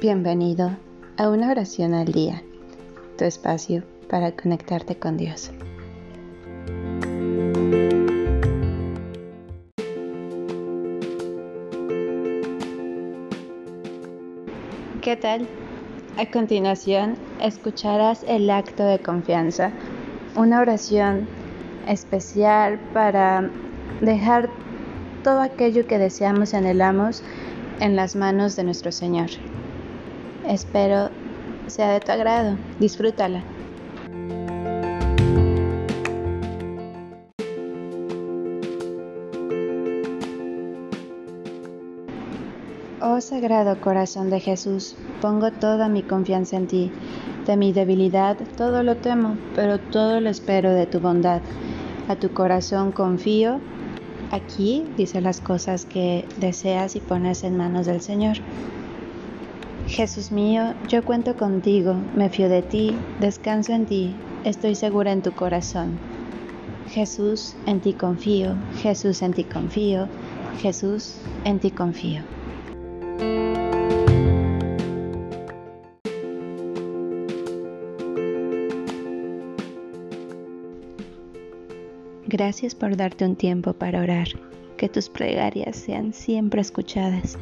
Bienvenido a una oración al día, tu espacio para conectarte con Dios. ¿Qué tal? A continuación escucharás el acto de confianza, una oración especial para dejar todo aquello que deseamos y anhelamos en las manos de nuestro Señor. Espero sea de tu agrado. Disfrútala. Oh Sagrado Corazón de Jesús, pongo toda mi confianza en ti. De mi debilidad todo lo temo, pero todo lo espero de tu bondad. A tu corazón confío. Aquí dice las cosas que deseas y pones en manos del Señor. Jesús mío, yo cuento contigo, me fío de ti, descanso en ti, estoy segura en tu corazón. Jesús, en ti confío, Jesús, en ti confío, Jesús, en ti confío. Gracias por darte un tiempo para orar, que tus plegarias sean siempre escuchadas.